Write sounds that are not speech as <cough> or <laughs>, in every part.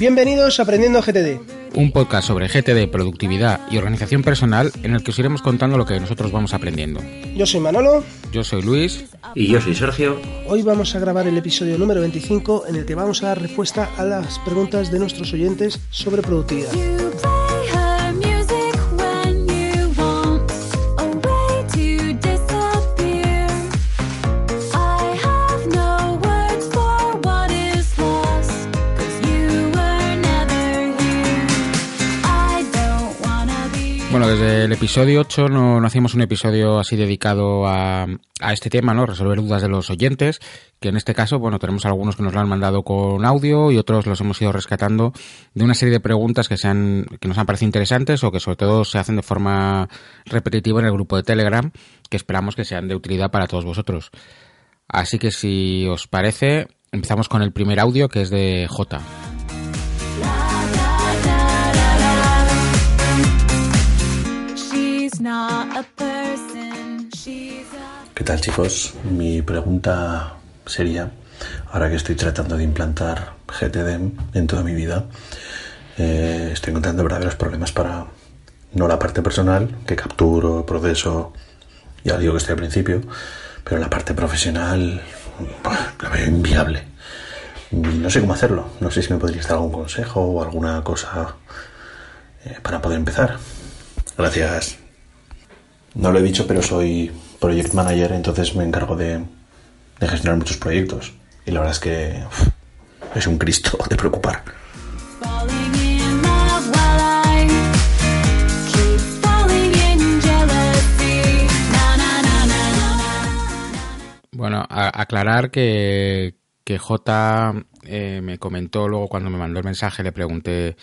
Bienvenidos a Aprendiendo GTD. Un podcast sobre GTD, productividad y organización personal en el que os iremos contando lo que nosotros vamos aprendiendo. Yo soy Manolo. Yo soy Luis. Y yo soy Sergio. Hoy vamos a grabar el episodio número 25 en el que vamos a dar respuesta a las preguntas de nuestros oyentes sobre productividad. Bueno, desde el episodio 8 no, no hacíamos un episodio así dedicado a, a este tema, ¿no? Resolver dudas de los oyentes, que en este caso, bueno, tenemos algunos que nos lo han mandado con audio y otros los hemos ido rescatando de una serie de preguntas que, se han, que nos han parecido interesantes o que sobre todo se hacen de forma repetitiva en el grupo de Telegram, que esperamos que sean de utilidad para todos vosotros. Así que si os parece, empezamos con el primer audio que es de J. ¿Qué tal chicos? Mi pregunta sería, ahora que estoy tratando de implantar GTD en toda mi vida, eh, estoy encontrando verdaderos problemas para no la parte personal, que capturo, proceso, ya digo que estoy al principio, pero la parte profesional la veo inviable. No sé cómo hacerlo, no sé si me podrías dar algún consejo o alguna cosa eh, para poder empezar. Gracias. No lo he dicho, pero soy project manager, entonces me encargo de, de gestionar muchos proyectos. Y la verdad es que uf, es un Cristo de preocupar. Bueno, a- aclarar que, que J eh, me comentó luego cuando me mandó el mensaje, le pregunté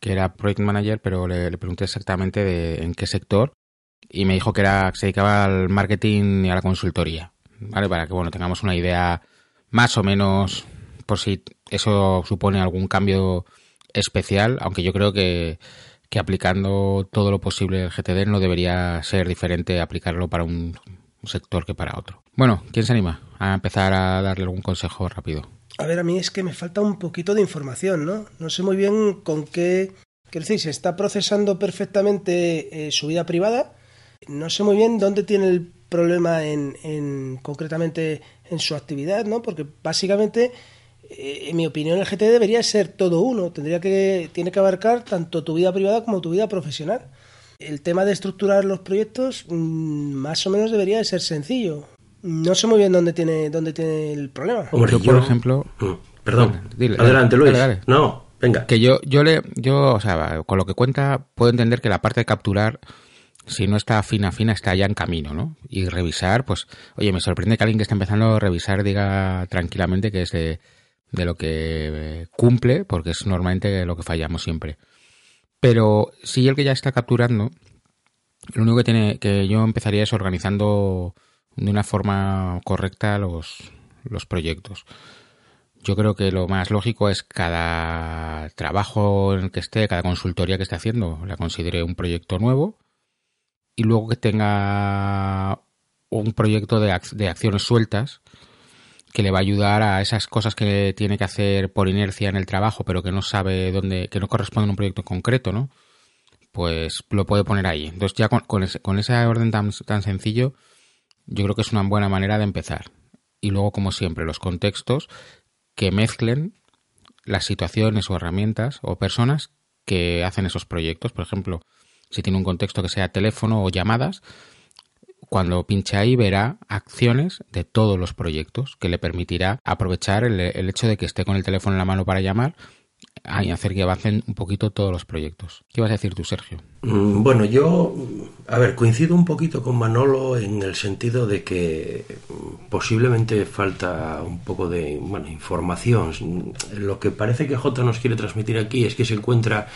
que era Project Manager, pero le, le pregunté exactamente de en qué sector y me dijo que era se dedicaba al marketing y a la consultoría, ¿vale? Para que, bueno, tengamos una idea más o menos por si eso supone algún cambio especial, aunque yo creo que, que aplicando todo lo posible el GTD no debería ser diferente aplicarlo para un, un sector que para otro. Bueno, ¿quién se anima a empezar a darle algún consejo rápido? A ver, a mí es que me falta un poquito de información, ¿no? No sé muy bien con qué... Quiero decir, se está procesando perfectamente eh, su vida privada. No sé muy bien dónde tiene el problema en, en- concretamente en su actividad, ¿no? Porque básicamente, eh, en mi opinión, el GT debería ser todo uno. Tendría que tiene que abarcar tanto tu vida privada como tu vida profesional. El tema de estructurar los proyectos mm, más o menos debería de ser sencillo. No sé muy bien dónde tiene dónde tiene el problema. Hombre, Yo, por ejemplo- Mm, Perdón. Dile, Adelante, dale, Luis. dale, dale. No, venga. Que yo, yo le, yo, o sea, con lo que cuenta, puedo entender que la parte de capturar, si no está fina, fina, está ya en camino, ¿no? Y revisar, pues, oye, me sorprende que alguien que está empezando a revisar diga tranquilamente que es de, de lo que eh, cumple, porque es normalmente lo que fallamos siempre. Pero si el que ya está capturando, lo único que tiene, que yo empezaría es organizando de una forma correcta los, los proyectos. Yo creo que lo más lógico es cada trabajo en el que esté, cada consultoría que esté haciendo, la considere un proyecto nuevo y luego que tenga un proyecto de, ac- de acciones sueltas que le va a ayudar a esas cosas que tiene que hacer por inercia en el trabajo, pero que no sabe dónde, que no corresponde a un proyecto concreto, ¿no? Pues lo puede poner ahí. Entonces ya con, con ese, con ese orden tan, tan sencillo, yo creo que es una buena manera de empezar. Y luego, como siempre, los contextos que mezclen las situaciones o herramientas o personas que hacen esos proyectos. Por ejemplo, si tiene un contexto que sea teléfono o llamadas, cuando pinche ahí verá acciones de todos los proyectos que le permitirá aprovechar el, el hecho de que esté con el teléfono en la mano para llamar y hacer que avancen un poquito todos los proyectos. ¿Qué vas a decir tú, Sergio? Mm, Bueno, yo, a ver, coincido un poquito con Manolo en el sentido de que mm, posiblemente falta un poco de, bueno, información. Lo que parece que J nos quiere transmitir aquí es que se encuentra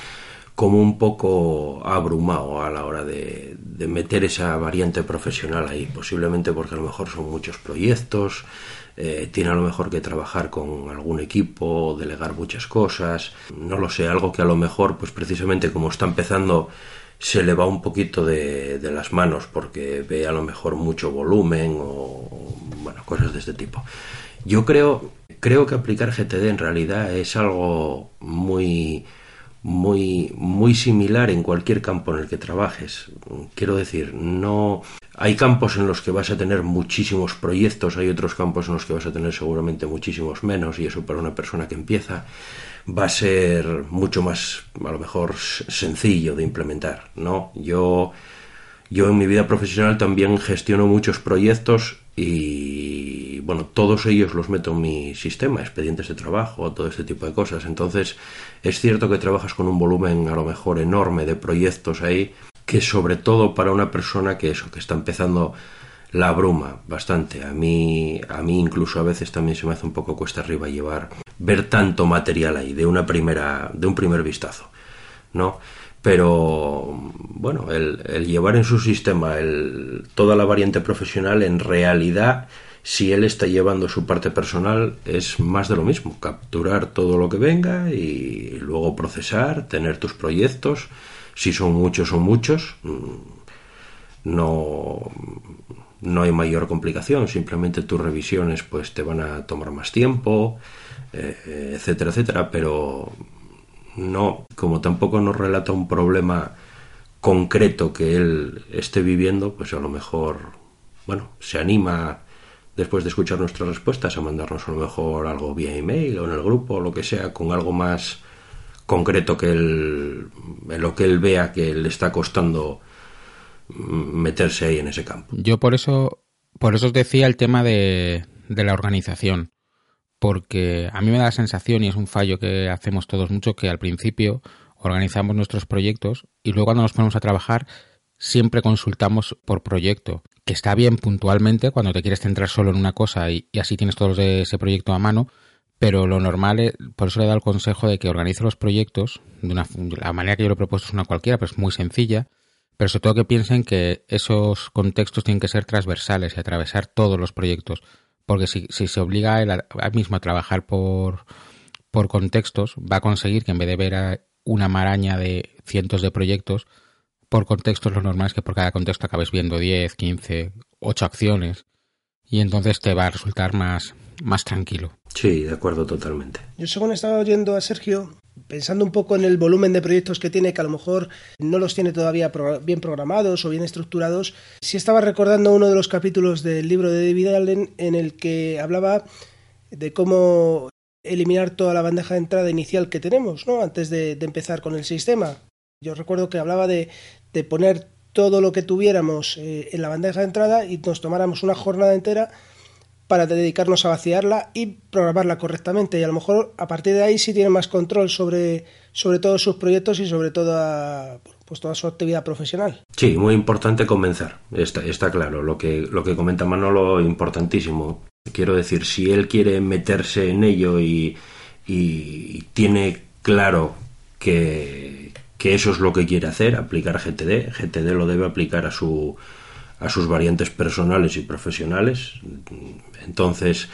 como un poco abrumado a la hora de, de meter esa variante profesional ahí, posiblemente porque a lo mejor son muchos proyectos, eh, tiene a lo mejor que trabajar con algún equipo, delegar muchas cosas, no lo sé, algo que a lo mejor, pues precisamente como está empezando, se le va un poquito de, de las manos porque ve a lo mejor mucho volumen o, bueno, cosas de este tipo. Yo creo, creo que aplicar GTD en realidad es algo muy muy muy similar en cualquier campo en el que trabajes. Quiero decir, no hay campos en los que vas a tener muchísimos proyectos, hay otros campos en los que vas a tener seguramente muchísimos menos y eso para una persona que empieza va a ser mucho más a lo mejor sencillo de implementar, ¿no? Yo yo en mi vida profesional también gestiono muchos proyectos y bueno, todos ellos los meto en mi sistema, expedientes de trabajo, todo este tipo de cosas. Entonces, es cierto que trabajas con un volumen a lo mejor enorme de proyectos ahí, que sobre todo para una persona que eso, que está empezando la bruma bastante. A mí, a mí incluso a veces también se me hace un poco cuesta arriba llevar, ver tanto material ahí de una primera, de un primer vistazo, ¿no? Pero bueno, el, el llevar en su sistema el, toda la variante profesional, en realidad, si él está llevando su parte personal, es más de lo mismo. Capturar todo lo que venga y luego procesar, tener tus proyectos. Si son muchos, son muchos. mm, No, no hay mayor complicación. Simplemente tus revisiones pues te van a tomar más tiempo, eh, etcétera, etcétera. Pero no, como tampoco nos relata un problema concreto que él esté viviendo, pues a lo mejor, bueno, se anima después de escuchar nuestras respuestas a mandarnos a lo mejor algo vía email o en el grupo o lo que sea, con algo más concreto que él, lo que él vea que le está costando mm, meterse ahí en ese campo. Yo por eso, por eso os decía el tema de, de la organización. Porque a mí me da la sensación, y es un fallo que hacemos todos mucho, que al principio organizamos nuestros proyectos y luego cuando nos ponemos a trabajar siempre consultamos por proyecto. Que está bien puntualmente cuando te quieres centrar solo en una cosa y, así tienes todos de ese proyecto a mano, pero lo normal, es, por eso le he dado el consejo de que organice los proyectos de una, la manera que yo lo he propuesto es una cualquiera, pero es muy sencilla, pero sobre todo que piensen que esos contextos tienen que ser transversales y atravesar todos los proyectos, porque si, si se obliga a él, a, a él mismo a trabajar por, por contextos, va a conseguir que en vez de ver a una maraña de cientos de proyectos, por contextos lo normal es que por cada contexto acabes viendo 10, 15, 8 acciones y entonces te va a resultar más, más tranquilo. Sí, de acuerdo totalmente. Yo según estaba oyendo a Sergio, pensando un poco en el volumen de proyectos que tiene, que a lo mejor no los tiene todavía bien programados o bien estructurados, sí estaba recordando uno de los capítulos del libro de David Allen en el que hablaba de cómo eliminar toda la bandeja de entrada inicial que tenemos, ¿no? Antes de, de empezar con el sistema. Yo recuerdo que hablaba de, de poner todo lo que tuviéramos eh, en la bandeja de entrada y nos tomáramos una jornada entera para dedicarnos a vaciarla y programarla correctamente. Y a lo mejor a partir de ahí sí tiene más control sobre, sobre todos sus proyectos y sobre toda, pues toda su actividad profesional. Sí, muy importante comenzar, está, está claro. Lo que, lo que comenta Manolo, importantísimo. Quiero decir, si él quiere meterse en ello y, y tiene claro que, que eso es lo que quiere hacer, aplicar GTD, GTD lo debe aplicar a su a sus variantes personales y profesionales. Entonces,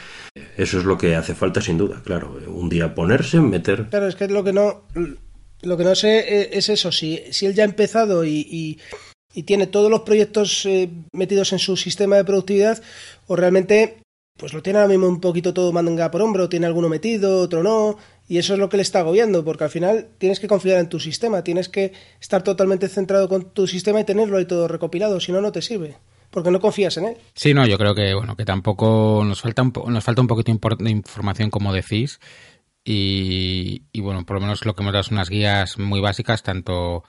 eso es lo que hace falta sin duda, claro. Un día ponerse, meter. Claro, es que lo que no, lo que no sé eh, es eso, si, si él ya ha empezado y, y, y tiene todos los proyectos eh, metidos en su sistema de productividad o realmente pues lo tiene ahora mismo un poquito todo manga por hombro, tiene alguno metido, otro no, y eso es lo que le está agobiando, porque al final tienes que confiar en tu sistema, tienes que estar totalmente centrado con tu sistema y tenerlo ahí todo recopilado, si no, no te sirve, porque no confías en él. Sí, no, yo creo que bueno, que tampoco nos falta un, po- nos falta un poquito de información, como decís, y, y bueno, por lo menos lo que hemos dado son unas guías muy básicas, tanto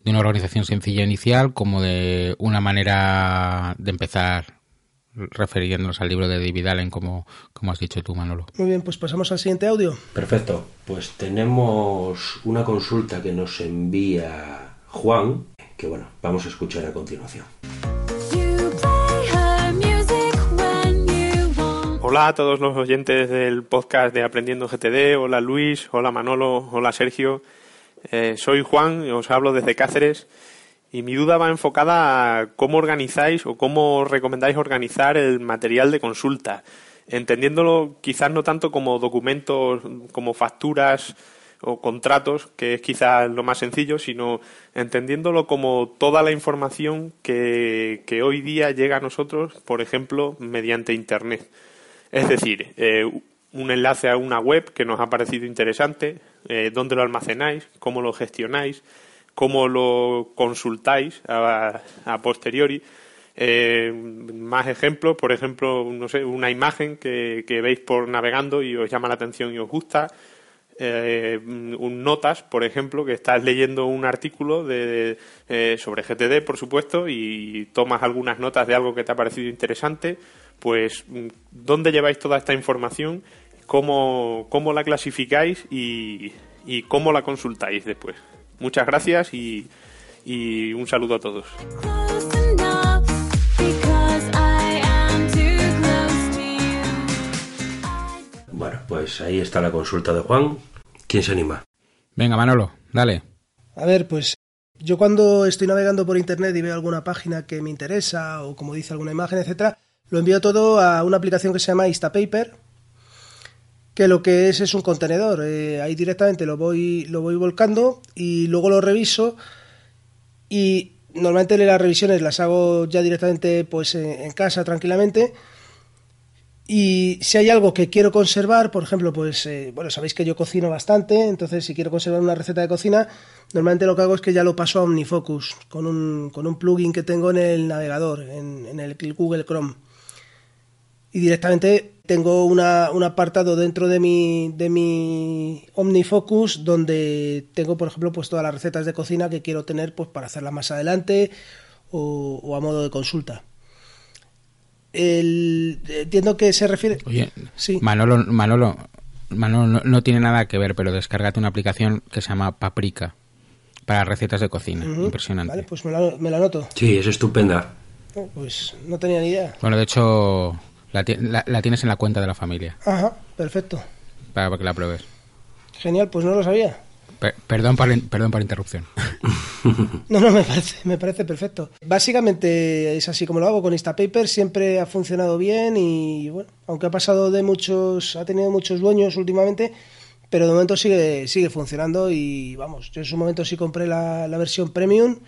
de una organización sencilla inicial como de una manera de empezar refiriéndonos al libro de David Allen, como, como has dicho tú, Manolo. Muy bien, pues pasamos al siguiente audio. Perfecto. Pues tenemos una consulta que nos envía Juan, que bueno, vamos a escuchar a continuación. Hola a todos los oyentes del podcast de Aprendiendo GTD. Hola Luis, hola Manolo, hola Sergio. Eh, soy Juan y os hablo desde Cáceres. Y mi duda va enfocada a cómo organizáis o cómo recomendáis organizar el material de consulta, entendiéndolo quizás no tanto como documentos, como facturas o contratos, que es quizás lo más sencillo, sino entendiéndolo como toda la información que, que hoy día llega a nosotros, por ejemplo, mediante Internet. Es decir, eh, un enlace a una web que nos ha parecido interesante, eh, dónde lo almacenáis, cómo lo gestionáis, cómo lo consultáis a, posteriori. Eh, más ejemplos, por ejemplo, no sé, una imagen que, veis por navegando y os llama la atención y os gusta. Eh, un notas, por ejemplo, que estás leyendo un artículo de, sobre GTD, por supuesto, y tomas algunas notas de algo que te ha parecido interesante, pues ¿dónde lleváis toda esta información? ¿Cómo, cómo la clasificáis y, y cómo la consultáis después? Muchas gracias y, y un saludo a todos. Bueno, pues ahí está la consulta de Juan. ¿Quién se anima? Venga, Manolo, dale. A ver, pues yo cuando estoy navegando por internet y veo alguna página que me interesa o como dice alguna imagen, etcétera, lo envío todo a una aplicación que se llama Instapaper, que lo que es es un contenedor. Eh, ahí directamente lo voy lo voy volcando y luego lo reviso y normalmente las revisiones las hago ya directamente pues en, casa tranquilamente. Y si hay algo que quiero conservar, por ejemplo, pues eh, bueno, sabéis que yo cocino bastante, entonces si quiero conservar una receta de cocina, normalmente lo que hago es que ya lo paso a OmniFocus con un, con un plugin que tengo en el navegador, en, en el Google Chrome. Y directamente tengo una- un apartado dentro de mi, de mi OmniFocus donde tengo, por ejemplo, pues todas las recetas de cocina que quiero tener pues para hacerlas más adelante o, o a modo de consulta. El, entiendo que se refiere. Oye, Sí. Manolo, Manolo, Manolo no, no tiene nada que ver, pero descárgate una aplicación que se llama Paprika para recetas de cocina. Impresionante. Vale, pues me la, me la anoto. Sí, es estupenda. Oh, Pues no tenía ni idea. Bueno, de hecho, la, la- la tienes en la cuenta de la familia Ajá, perfecto. para que la pruebes. Genial, pues no lo sabía. Per- perdón, por, perdón por interrupción. <laughs> No, no, me parece, me parece perfecto. Básicamente es así como lo hago con Instapaper, siempre ha funcionado bien y bueno, aunque ha pasado de muchos, ha tenido muchos dueños últimamente, pero de momento sigue, sigue funcionando y vamos, yo en su momento sí compré la, la versión premium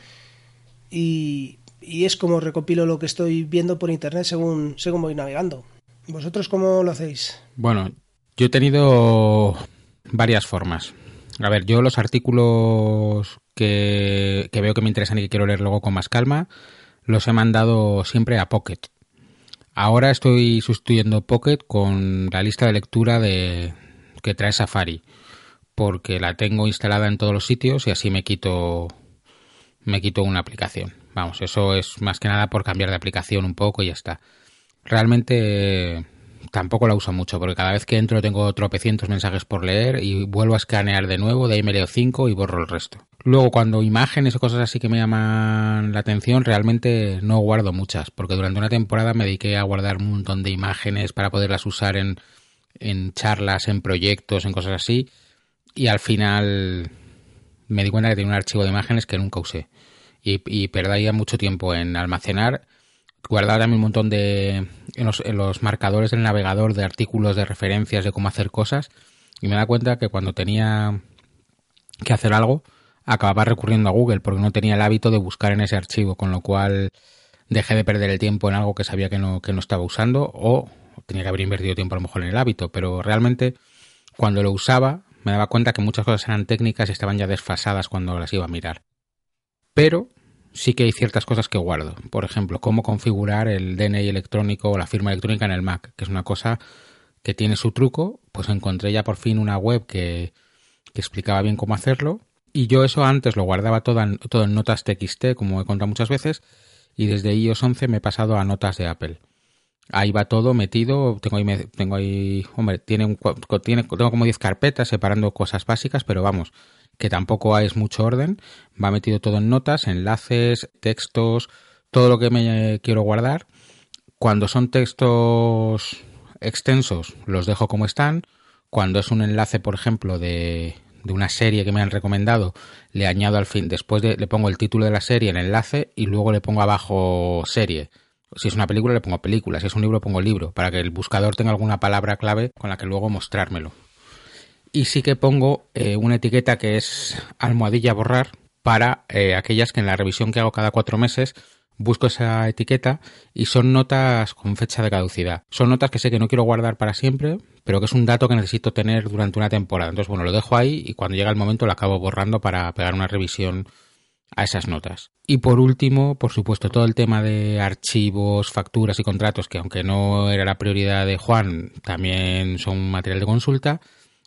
y, y es como recopilo lo que estoy viendo por internet según, según voy navegando. ¿Vosotros cómo lo hacéis? Bueno, yo he tenido varias formas. A ver, yo los artículos que, que veo que me interesan y que quiero leer luego con más calma, los he mandado siempre a Pocket. Ahora estoy sustituyendo Pocket con la lista de lectura de que trae Safari, porque la tengo instalada en todos los sitios y así me quito me quito una aplicación. Vamos, eso es más que nada por cambiar de aplicación un poco y ya está. Realmente tampoco la uso mucho porque cada vez que entro tengo tropecientos mensajes por leer y vuelvo a escanear de nuevo, de ahí me leo cinco y borro el resto. Luego cuando imágenes o cosas así que me llaman la atención, realmente no guardo muchas porque durante una temporada me dediqué a guardar un montón de imágenes para poderlas usar en, en charlas, en proyectos, en cosas así y al final me di cuenta que tenía un archivo de imágenes que nunca usé. Y, y perdía mucho tiempo en almacenar guardaba también un montón de en los, en los marcadores del navegador de artículos de referencias de cómo hacer cosas. Y me da cuenta que cuando tenía que hacer algo acababa recurriendo a Google porque no tenía el hábito de buscar en ese archivo con lo cual dejé de perder el tiempo en algo que sabía que no, que no estaba usando o tenía que haber invertido tiempo a lo mejor en el hábito. Pero realmente cuando lo usaba me daba cuenta que muchas cosas eran técnicas y estaban ya desfasadas cuando las iba a mirar pero sí que hay ciertas cosas que guardo. Por ejemplo, cómo configurar el DNI electrónico o la firma electrónica en el Mac, que es una cosa que tiene su truco. Pues encontré ya por fin una web que, explicaba bien cómo hacerlo Y yo eso antes lo guardaba todo en, todo en notas TXT, como he contado muchas veces, y desde iOS 11 me he pasado a notas de Apple. Ahí va todo metido, tengo ahí, tengo ahí hombre, tiene un, tiene, tengo como 10 carpetas separando cosas básicas, pero vamos, que tampoco es mucho orden. Va metido todo en notas, enlaces, textos, todo lo que me quiero guardar. Cuando son textos extensos, los dejo como están. Cuando es un enlace, por ejemplo, de, de una serie que me han recomendado, le añado al fin, después de, le pongo el título de la serie, el enlace, y luego le pongo abajo serie. Si es una película, le pongo película. Si es un libro, pongo libro, para que el buscador tenga alguna palabra clave con la que luego mostrármelo. Y sí que pongo eh, una etiqueta que es almohadilla borrar para eh, aquellas que en la revisión que hago cada cuatro meses busco esa etiqueta y son notas con fecha de caducidad. Son notas que sé que no quiero guardar para siempre, pero que es un dato que necesito tener durante una temporada. Entonces, bueno, lo dejo ahí y cuando llega el momento lo acabo borrando para pegar una revisión a esas notas. Y por último, por supuesto, todo el tema de archivos, facturas y contratos, que aunque no era la prioridad de Juan, también son material de consulta,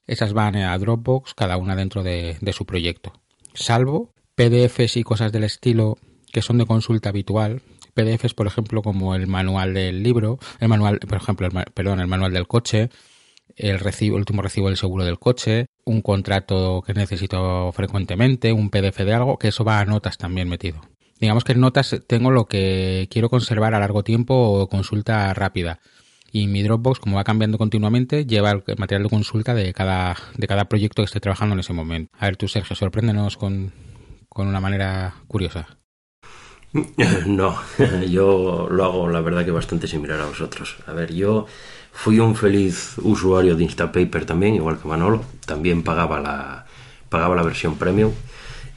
esas van a Dropbox, cada una dentro de, su proyecto. Salvo PDFs y cosas del estilo que son de consulta habitual. PDFs, por ejemplo, como el manual del libro, el manual, por ejemplo, el, perdón, el manual del coche, el último recibo del seguro del coche, un contrato que necesito frecuentemente, un PDF de algo, que eso va a notas también metido. Digamos que en notas tengo lo que quiero conservar a largo tiempo o consulta rápida. Y mi Dropbox, como va cambiando continuamente, lleva el material de consulta de cada, de cada proyecto que esté trabajando en ese momento. A ver tú, Sergio, sorpréndenos con, con una manera curiosa. <laughs> No, <laughs> yo lo hago la verdad que bastante similar a vosotros. A ver, yo fui un feliz usuario de Instapaper también, igual que Manolo. También pagaba la, pagaba la versión premium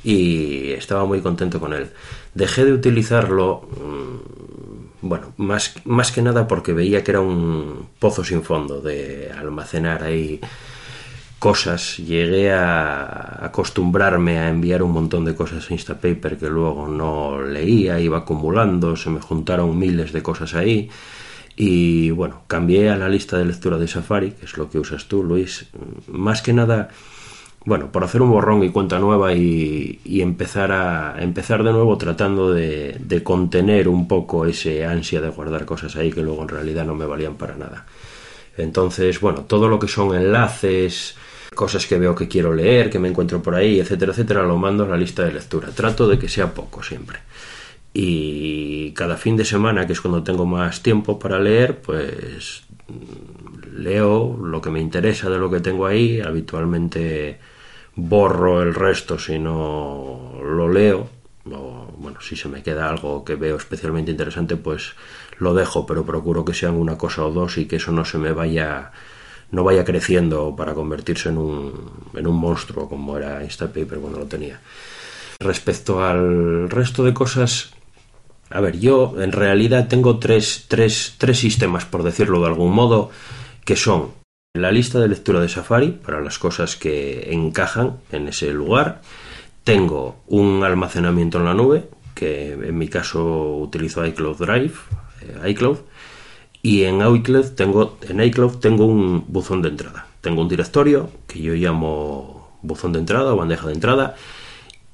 y estaba muy contento con él. Dejé de utilizarlo, mm, bueno, más, más que nada porque veía que era un pozo sin fondo de almacenar ahí cosas, llegué a acostumbrarme a enviar un montón de cosas a Instapaper que luego no leía, iba acumulando, se me juntaron miles de cosas ahí y bueno, cambié a la lista de lectura de Safari, que es lo que usas tú, Luis, más que nada, bueno, por hacer un borrón y cuenta nueva y, empezar a empezar de nuevo tratando de contener un poco ese ansia de guardar cosas ahí que luego en realidad no me valían para nada. Entonces, bueno, todo lo que son enlaces, cosas que veo que quiero leer, que me encuentro por ahí, etcétera, etcétera, lo mando a la lista de lectura. Trato de que sea poco siempre. Y cada fin de semana, que es cuando tengo más tiempo para leer, pues mm, leo lo que me interesa de lo que tengo ahí. Habitualmente borro el resto si no lo leo. O, bueno, si se me queda algo que veo especialmente interesante, pues lo dejo, pero procuro que sean una cosa o dos y que eso no se me vaya no vaya creciendo para convertirse en un, en un monstruo como era Instapaper cuando lo tenía. Respecto al resto de cosas, a ver, yo en realidad tengo tres, tres, tres sistemas, por decirlo de algún modo, que son la lista de lectura de Safari para las cosas que encajan en ese lugar. Tengo un almacenamiento en la nube, que en mi caso utilizo iCloud Drive, eh, iCloud, y en iCloud tengo, en iCloud tengo un buzón de entrada. Tengo un directorio que yo llamo buzón de entrada o bandeja de entrada.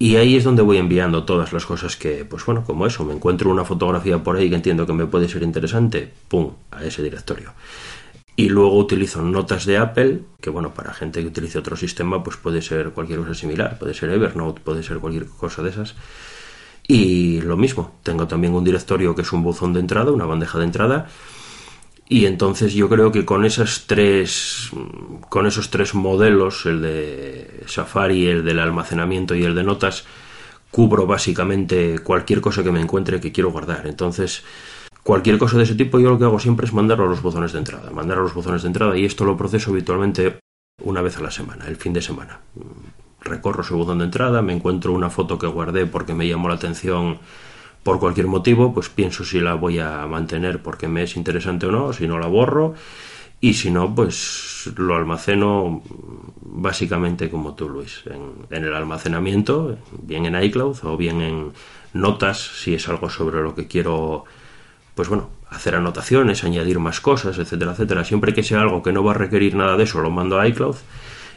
Y ahí es donde voy enviando todas las cosas que, pues bueno, como eso, me encuentro una fotografía por ahí que entiendo que me puede ser interesante, ¡pum!, a ese directorio. Y luego utilizo notas de Apple, que bueno, para gente que utilice otro sistema, pues puede ser cualquier cosa similar, puede ser Evernote, puede ser cualquier cosa de esas. Y lo mismo, tengo también un directorio que es un buzón de entrada, una bandeja de entrada, y entonces yo creo que con esas tres, con esos tres modelos, el de Safari, el del almacenamiento y el de notas, cubro básicamente cualquier cosa que me encuentre que quiero guardar. Entonces, cualquier cosa de ese tipo, yo lo que hago siempre es mandarlo a los buzones de entrada. Mandar a los buzones de entrada y esto lo proceso habitualmente una vez a la semana, el fin de semana. Recorro ese buzón de entrada, me encuentro una foto que guardé porque me llamó la atención por cualquier motivo, pues pienso si la voy a mantener porque me es interesante o no, si no la borro y si no, pues lo almaceno básicamente como tú, Luis, en, en, el almacenamiento, bien en iCloud o bien en notas, si es algo sobre lo que quiero, pues bueno, hacer anotaciones, añadir más cosas, etcétera, etcétera. Siempre que sea algo que no va a requerir nada de eso, lo mando a iCloud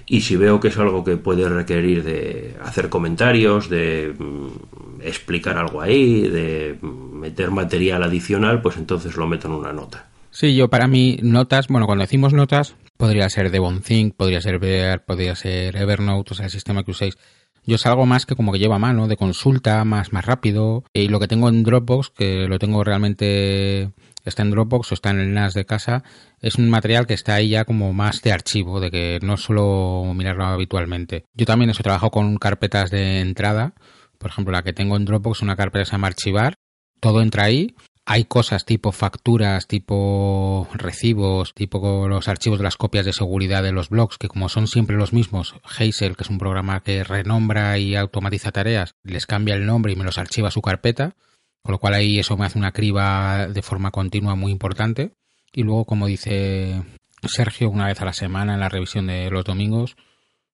y si veo que es algo que puede requerir de hacer comentarios, de mm, explicar algo ahí, de mm, meter material adicional, pues entonces lo meto en una nota. Sí, yo para mí notas, bueno, cuando decimos notas, podría ser Devonthink, podría ser Bear, podría ser Evernote, o sea, el sistema que uséis. Yo es algo más que como que lleva a mano, de consulta, más, más rápido. Y lo que tengo en Dropbox, que lo tengo realmente, está en Dropbox o está en el NAS de casa, es un material que está ahí ya como más de archivo, de que no suelo mirarlo habitualmente. Yo también eso trabajo con carpetas de entrada. Por ejemplo, la que tengo en Dropbox, una carpeta se llama archivar. Todo entra ahí hay cosas tipo facturas, tipo recibos, tipo los archivos de las copias de seguridad de los blogs, que como son siempre los mismos, Hazel, que es un programa que renombra y automatiza tareas, les cambia el nombre y me los archiva su carpeta, con lo cual ahí eso me hace una criba de forma continua muy importante. Y luego, como dice Sergio, una vez a la semana en la revisión de los domingos,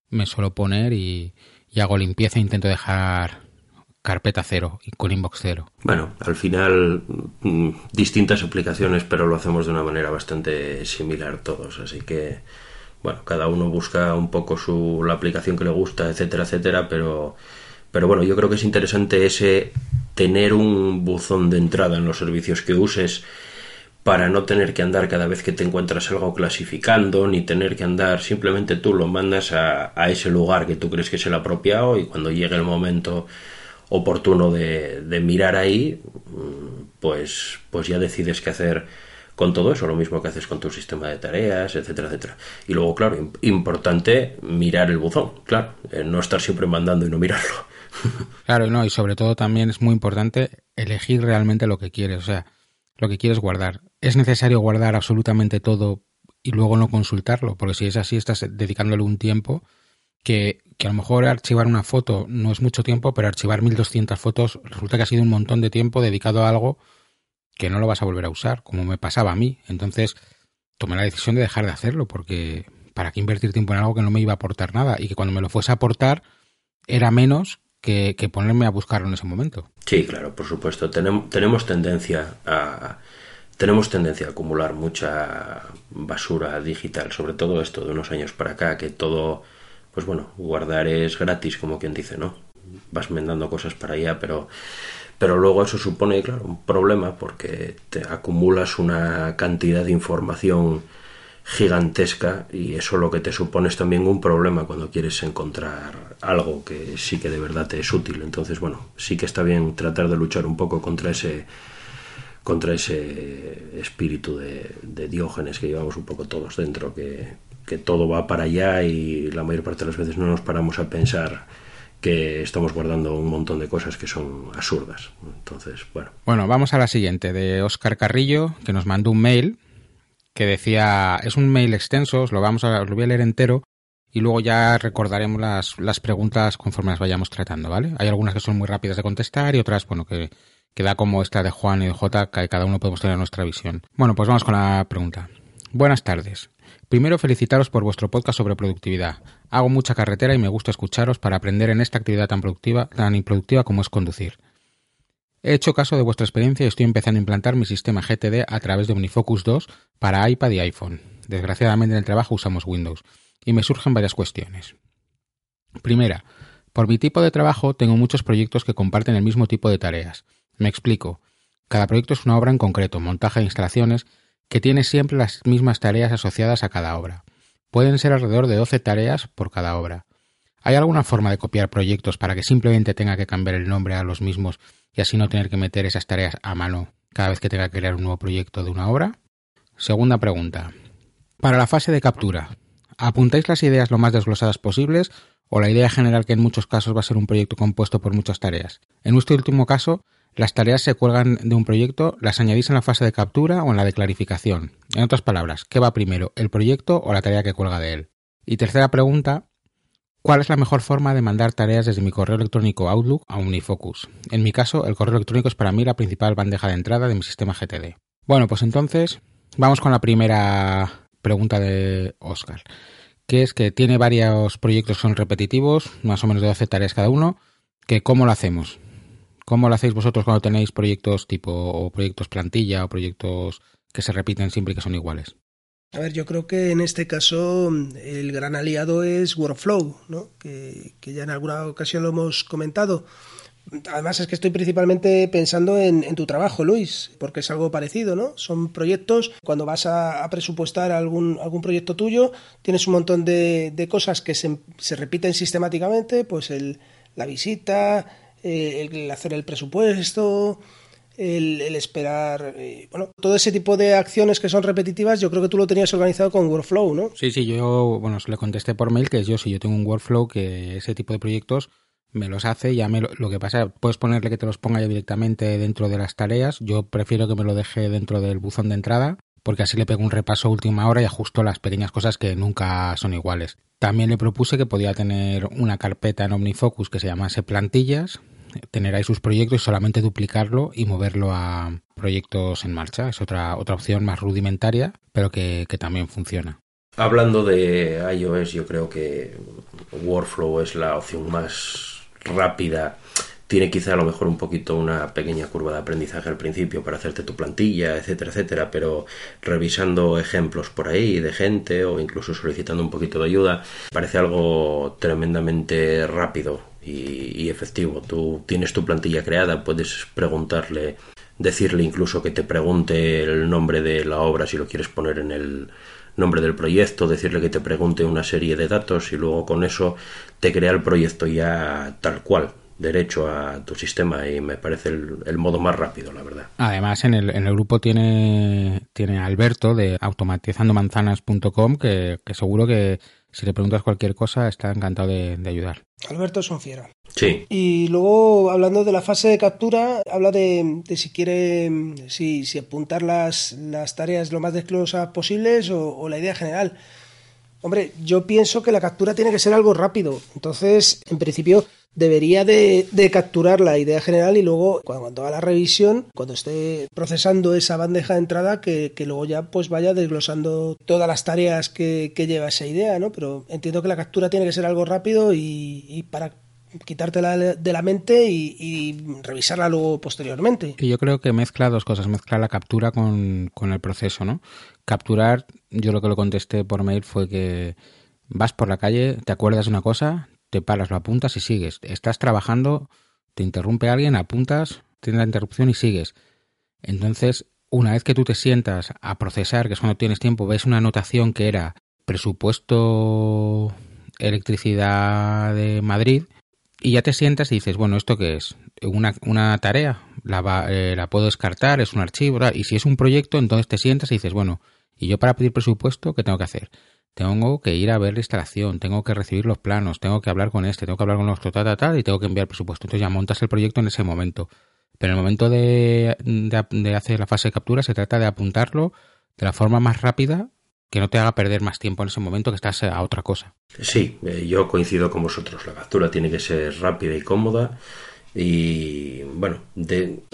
me suelo poner y, y hago limpieza e intento dejar carpeta cero y con inbox cero. Bueno, al final mm, distintas aplicaciones, pero lo hacemos de una manera bastante similar todos, así que bueno, cada uno busca un poco su la aplicación que le gusta, etcétera, etcétera, pero pero bueno, yo creo que es interesante ese tener un buzón de entrada en los servicios que uses para no tener que andar cada vez que te encuentras algo clasificando, ni tener que andar, simplemente tú lo mandas a, a ese lugar que tú crees que es el apropiado y cuando llegue el momento oportuno de, de, mirar ahí, pues, pues ya decides qué hacer con todo eso, lo mismo que haces con tu sistema de tareas, etcétera, etcétera. Y luego, claro, importante mirar el buzón, claro, no estar siempre mandando y no mirarlo. <laughs> Claro, no, y sobre todo también es muy importante elegir realmente lo que quieres, o sea, lo que quieres guardar. ¿Es necesario guardar absolutamente todo y luego no consultarlo? Porque si es así, estás dedicándole un tiempo que, que, a lo mejor archivar una foto no es mucho tiempo, pero archivar 1200 fotos resulta que ha sido un montón de tiempo dedicado a algo que no lo vas a volver a usar, como me pasaba a mí. Entonces tomé la decisión de dejar de hacerlo, porque ¿para qué invertir tiempo en algo que no me iba a aportar nada? Y que cuando me lo fuese a aportar era menos que, que ponerme a buscarlo en ese momento. Sí, claro, por supuesto. Tenemos, tenemos tendencia a tenemos tendencia a acumular mucha basura digital, sobre todo esto de unos años para acá, que todo pues bueno, guardar es gratis, como quien dice, ¿no? Vas mandando cosas para allá, pero, pero luego eso supone, claro, un problema porque te acumulas una cantidad de información gigantesca y eso lo que te supone es también un problema cuando quieres encontrar algo que sí que de verdad te es útil. Entonces, bueno, sí que está bien tratar de luchar un poco contra ese contra ese espíritu de, de Diógenes que llevamos un poco todos dentro, que, que todo va para allá y la mayor parte de las veces no nos paramos a pensar que estamos guardando un montón de cosas que son absurdas. Entonces, bueno. Bueno, vamos a la siguiente, de Oscar Carrillo, que nos mandó un mail que decía, es un mail extenso, os lo, vamos a, os lo voy a leer entero y luego ya recordaremos las, preguntas conforme las vayamos tratando, ¿vale? Hay algunas que son muy rápidas de contestar y otras, bueno, que, que da como esta de Juan y de J, que cada uno podemos tener nuestra visión. Bueno, pues vamos con la pregunta. Buenas tardes. Primero felicitaros por vuestro podcast sobre productividad. Hago mucha carretera y me gusta escucharos para aprender en esta actividad tan productiva, tan improductiva como es conducir. He hecho caso de vuestra experiencia y estoy empezando a implantar mi sistema GTD a través de Unifocus 2 para iPad y iPhone. Desgraciadamente en el trabajo usamos Windows y me surgen varias cuestiones. Primera, por mi tipo de trabajo tengo muchos proyectos que comparten el mismo tipo de tareas. Me explico. Cada proyecto es una obra en concreto, montaje de instalaciones, que tiene siempre las mismas tareas asociadas a cada obra. Pueden ser alrededor de 12 tareas por cada obra. ¿Hay alguna forma de copiar proyectos para que simplemente tenga que cambiar el nombre a los mismos y así no tener que meter esas tareas a mano cada vez que tenga que crear un nuevo proyecto de una obra? Segunda pregunta. Para la fase de captura, ¿apuntáis las ideas lo más desglosadas posibles o la idea general que en muchos casos va a ser un proyecto compuesto por muchas tareas? En este último caso, las tareas se cuelgan de un proyecto, las añadís en la fase de captura o en la de clarificación. En otras palabras, ¿qué va primero, el proyecto o la tarea que cuelga de él? Y tercera pregunta, ¿cuál es la mejor forma de mandar tareas desde mi correo electrónico Outlook a Unifocus? En mi caso, el correo electrónico es para mí la principal bandeja de entrada de mi sistema GTD. Bueno, pues entonces vamos con la primera pregunta de Oscar, que es que tiene varios proyectos que son repetitivos, más o menos de 12 tareas cada uno, que cómo lo hacemos. ¿Cómo lo hacéis vosotros cuando tenéis proyectos tipo o proyectos plantilla o proyectos que se repiten siempre y que son iguales? A ver, yo creo que en este caso el gran aliado es Workflow, ¿no? que, ya en alguna ocasión lo hemos comentado. Además es que estoy principalmente pensando en, tu trabajo, Luis, porque es algo parecido, ¿no? Son proyectos, cuando vas a, a presupuestar algún, algún proyecto tuyo, tienes un montón de, de cosas que se, se, repiten sistemáticamente, pues el, la visita, eh, el hacer el presupuesto, el, el esperar, eh, bueno, todo ese tipo de acciones que son repetitivas, yo creo que tú lo tenías organizado con Workflow, ¿no? Sí, sí, yo, bueno, se le contesté por mail que yo, si yo tengo un Workflow, que ese tipo de proyectos me los hace, ya me lo, lo, que pasa, puedes ponerle que te los ponga ya directamente dentro de las tareas, yo prefiero que me lo deje dentro del buzón de entrada, porque así le pego un repaso a última hora y ajusto las pequeñas cosas que nunca son iguales. También le propuse que podía tener una carpeta en OmniFocus que se llamase plantillas, tener ahí sus proyectos y solamente duplicarlo y moverlo a proyectos en marcha. Es otra, otra opción más rudimentaria, pero que, que también funciona. Hablando de iOS, yo creo que Workflow es la opción más rápida tiene quizá a lo mejor un poquito una pequeña curva de aprendizaje al principio para hacerte tu plantilla, etcétera, etcétera, pero revisando ejemplos por ahí de gente o incluso solicitando un poquito de ayuda, parece algo tremendamente rápido y, y efectivo. Tú tienes tu plantilla creada, puedes preguntarle, decirle incluso que te pregunte el nombre de la obra si lo quieres poner en el nombre del proyecto, decirle que te pregunte una serie de datos y luego con eso te crea el proyecto ya tal cual, derecho a tu sistema y me parece el, el modo más rápido, la verdad. Además, en el, en el grupo tiene, tiene Alberto de automatizandomanzanas.com que, que seguro que si le preguntas cualquier cosa está encantado de, de ayudar. Alberto es un fiera. Sí. Y luego, hablando de la fase de captura, habla de, de si quiere, si, si apuntar las, las, tareas lo más desglosas posibles o, o, la idea general. Hombre, yo pienso que la captura tiene que ser algo rápido. Entonces, en principio, debería de, de capturar la idea general y luego, cuando, haga la revisión, cuando esté procesando esa bandeja de entrada, que, que luego ya pues vaya desglosando todas las tareas que, que, lleva esa idea, ¿no? Pero entiendo que la captura tiene que ser algo rápido y, y para quitártela de la mente y, revisarla luego posteriormente. Y yo creo que mezcla dos cosas, mezcla la captura con, con, el proceso, ¿no? Capturar, yo lo que lo contesté por mail fue que vas por la calle, te acuerdas de una cosa, te paras, lo apuntas y sigues. Estás trabajando, te interrumpe alguien, apuntas, tienes la interrupción y sigues. Entonces, una vez que tú te sientas a procesar, que es cuando tienes tiempo, ves una anotación que era presupuesto electricidad de Madrid, y ya te sientas y dices, bueno, ¿esto qué es? Una, una tarea, la, va, eh, la puedo descartar, es un archivo, y si es un proyecto, entonces te sientas y dices, bueno, ¿y yo para pedir presupuesto qué tengo que hacer? Tengo que ir a ver la instalación, tengo que recibir los planos, tengo que hablar con este, tengo que hablar con los tal, tal, tal, y tengo que enviar presupuesto. Entonces ya montas el proyecto en ese momento. Pero en el momento de, de, de hacer la fase de captura se trata de apuntarlo de la forma más rápida que no te haga perder más tiempo en ese momento que estás a otra cosa. Sí, eh, yo coincido con vosotros. La captura tiene que ser rápida y cómoda. Y bueno,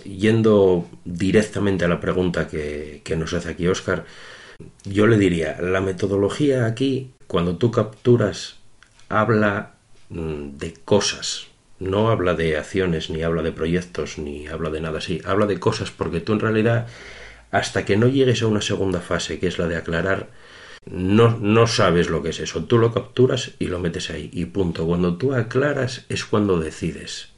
yendo directamente a la pregunta que, que nos hace aquí Oscar, yo le diría, la metodología aquí, cuando tú capturas, habla mm, de cosas. No habla de acciones, ni habla de proyectos, ni habla de nada así. Habla de cosas porque tú en realidad, hasta que no llegues a una segunda fase, que es la de aclarar, no, no sabes lo que es eso. Tú lo capturas y lo metes ahí. Y punto. Cuando tú aclaras es cuando decides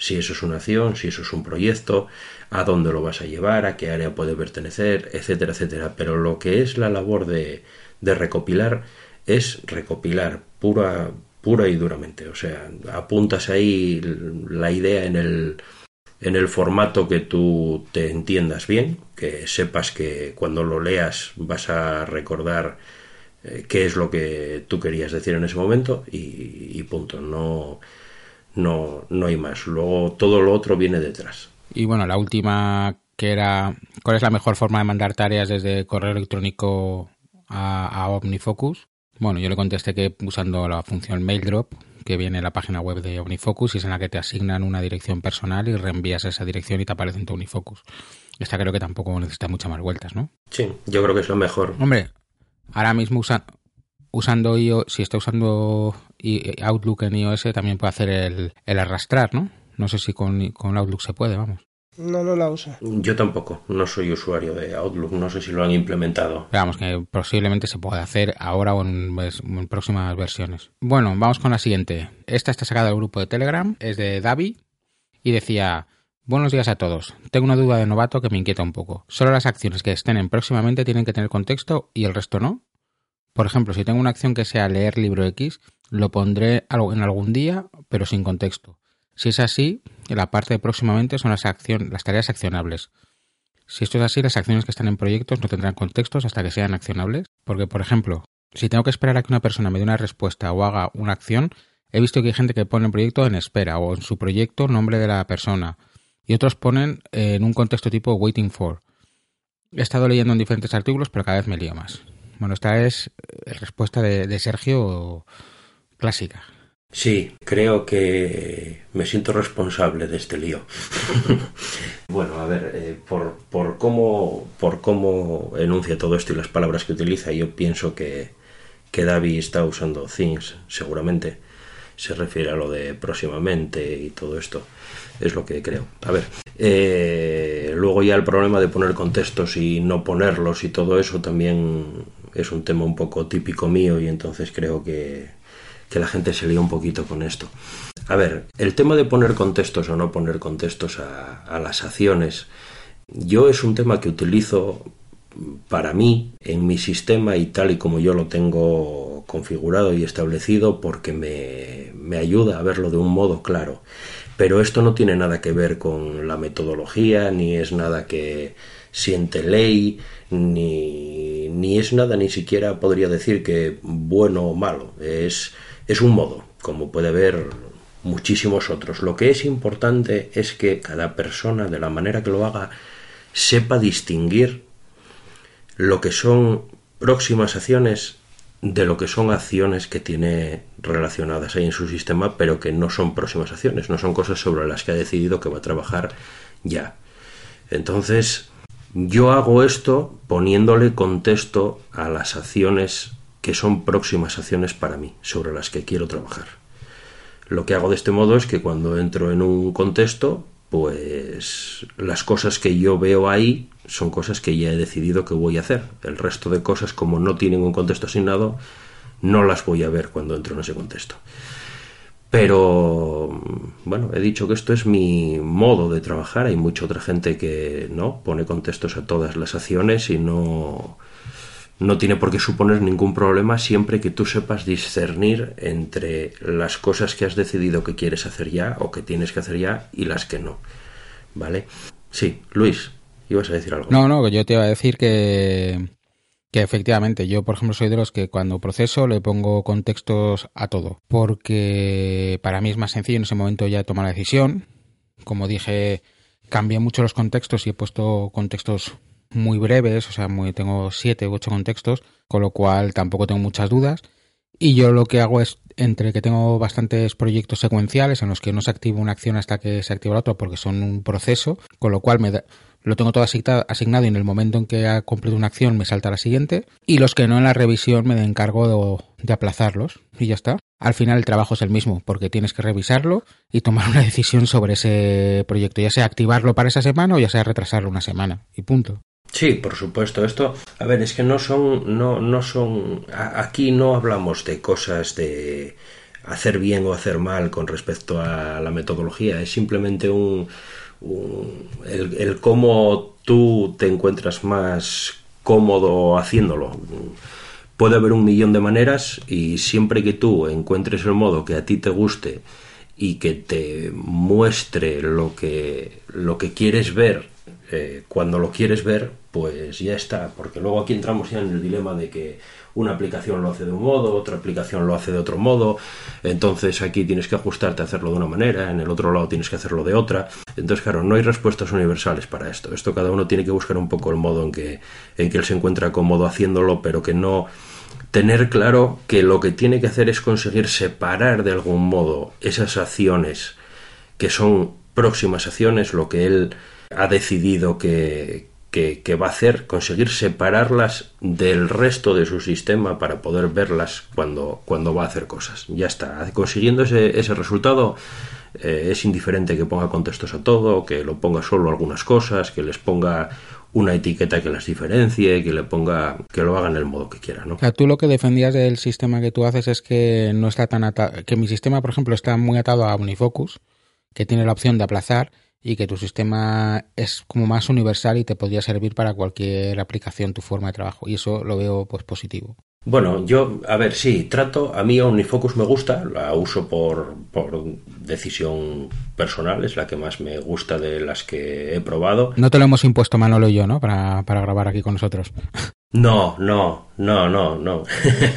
si eso es una acción, si eso es un proyecto, a dónde lo vas a llevar, a qué área puede pertenecer, etcétera, etcétera. Pero lo que es la labor de, de recopilar es recopilar pura, pura y duramente. O sea, apuntas ahí la idea en el, en el formato que tú te entiendas bien, que sepas que cuando lo leas vas a recordar eh, qué es lo que tú querías decir en ese momento y, punto. No, no, no hay más. Luego todo lo otro viene detrás. Y bueno, la última que era ¿cuál es la mejor forma de mandar tareas desde correo electrónico a, a OmniFocus? Bueno, yo le contesté que usando la función MailDrop, que viene en la página web de OmniFocus y es en la que te asignan una dirección personal y reenvías esa dirección y te aparece en tu OmniFocus. Esta creo que tampoco necesita muchas más vueltas, ¿no? Sí, yo creo que es lo mejor. Hombre, ahora mismo usa, usando iOS, si está usando Outlook en iOS, también puede hacer el, el arrastrar, ¿no? No sé si con, con Outlook se puede, vamos. No, no la uso. Yo tampoco, no soy usuario de Outlook, no sé si lo han implementado. Veamos que posiblemente se pueda hacer ahora o en, vers- en próximas versiones. Bueno, vamos con la siguiente. Esta está sacada del grupo de Telegram, es de Davi y decía: Buenos días a todos. Tengo una duda de novato que me inquieta un poco. Solo las acciones que estén en próximamente tienen que tener contexto y el resto no. Por ejemplo, si tengo una acción que sea leer libro X, lo pondré en algún día, pero sin contexto. Si es así, la parte de próximamente son las, las tareas accionables. Si esto es así, las acciones que están en proyectos no tendrán contextos hasta que sean accionables. Porque, por ejemplo, si tengo que esperar a que una persona me dé una respuesta o haga una acción, he visto que hay gente que pone el proyecto en espera o en su proyecto nombre de la persona. Y otros ponen en un contexto tipo waiting for. He estado leyendo en diferentes artículos, pero cada vez me lío más. Bueno, esta es eh, respuesta de Sergio clásica. Sí, creo que me siento responsable de este lío. <laughs> bueno, a ver, eh, por, por, cómo, por cómo enuncia todo esto y las palabras que utiliza, yo pienso que, que David está usando things, seguramente. Se refiere a lo de próximamente y todo esto. Es lo que creo. A ver, eh, luego ya el problema de poner contextos y no ponerlos y todo eso también es un tema un poco típico mío y entonces creo que, que la gente se lía un poquito con esto. A ver, el tema de poner contextos o no poner contextos a, a las acciones, yo es un tema que utilizo para mí en mi sistema y tal y como yo lo tengo configurado y establecido porque me, me ayuda a verlo de un modo claro. Pero esto no tiene nada que ver con la metodología, ni es nada que siente ley, ni, ni es nada ni siquiera podría decir que bueno o malo. Es, es un modo, como puede haber muchísimos otros. Lo que es importante es que cada persona, de la manera que lo haga, sepa distinguir lo que son próximas acciones de lo que son acciones que tiene relacionadas ahí en su sistema, pero que no son próximas acciones, no son cosas sobre las que ha decidido que va a trabajar ya. Entonces, yo hago esto poniéndole contexto a las acciones que son próximas acciones para mí, sobre las que quiero trabajar. Lo que hago de este modo es que cuando entro en un contexto, pues las cosas que yo veo ahí son cosas que ya he decidido que voy a hacer. El resto de cosas, como no tienen un contexto asignado, no las voy a ver cuando entro en ese contexto. Pero, bueno, he dicho que esto es mi modo de trabajar. Hay mucha otra gente que no pone contextos a todas las acciones y no, no tiene por qué suponer ningún problema siempre que tú sepas discernir entre las cosas que has decidido que quieres hacer ya o que tienes que hacer ya y las que no. ¿Vale? Sí, Luis, ibas a decir algo. No, no, yo te iba a decir que, que efectivamente, yo por ejemplo soy de los que cuando proceso le pongo contextos a todo, porque para mí es más sencillo en ese momento ya tomar la decisión. Como dije, cambié mucho los contextos y he puesto contextos muy breves, o sea, muy, tengo siete u ocho contextos, con lo cual tampoco tengo muchas dudas. Y yo lo que hago es, entre que tengo bastantes proyectos secuenciales en los que no se activa una acción hasta que se activa la otra porque son un proceso, con lo cual me da- lo tengo todo asigna- asignado y en el momento en que ha cumplido una acción me salta la siguiente. Y los que no en la revisión me encargo de, de aplazarlos y ya está. Al final el trabajo es el mismo porque tienes que revisarlo y tomar una <laughs> decisión sobre ese proyecto, ya sea activarlo para esa semana o ya sea retrasarlo una semana y punto. Sí, por supuesto. Esto, a ver, es que no son, no, no son, aquí no hablamos de cosas de hacer bien o hacer mal con respecto a la metodología. Es simplemente un, un- el, el cómo tú te encuentras más cómodo haciéndolo. Puede haber un millón de maneras y siempre que tú encuentres el modo que a ti te guste y que te muestre lo que, lo que quieres ver eh, cuando lo quieres ver, pues ya está. Porque luego aquí entramos ya en el dilema de que una aplicación lo hace de un modo, otra aplicación lo hace de otro modo, entonces aquí tienes que ajustarte a hacerlo de una manera, en el otro lado tienes que hacerlo de otra. Entonces, claro, no hay respuestas universales para esto. Esto cada uno tiene que buscar un poco el modo en que, en que él se encuentra cómodo haciéndolo, pero que no tener claro que lo que tiene que hacer es conseguir separar de algún modo esas acciones que son próximas acciones, lo que él ha decidido que, que, va a hacer, conseguir separarlas del resto de su sistema para poder verlas cuando, cuando va a hacer cosas. Ya está, consiguiendo ese, resultado eh, es indiferente que ponga contextos a todo, que lo ponga solo algunas cosas, que les ponga una etiqueta que las diferencie, que le ponga, que lo haga en el modo que quiera, ¿no? Tú lo que defendías del sistema que tú haces es que no está tan atado, que mi sistema, por ejemplo, está muy atado a Unifocus, que tiene la opción de aplazar y que tu sistema es como más universal y te podría servir para cualquier aplicación, tu forma de trabajo. Y eso lo veo pues positivo. Bueno, yo, a ver, sí, trato, a mí Omnifocus me gusta, la uso por, por decisión personal, es la que más me gusta de las que he probado. No te lo hemos impuesto Manolo y yo, ¿no? Para, para grabar aquí con nosotros. <laughs> No, no, no, no, no.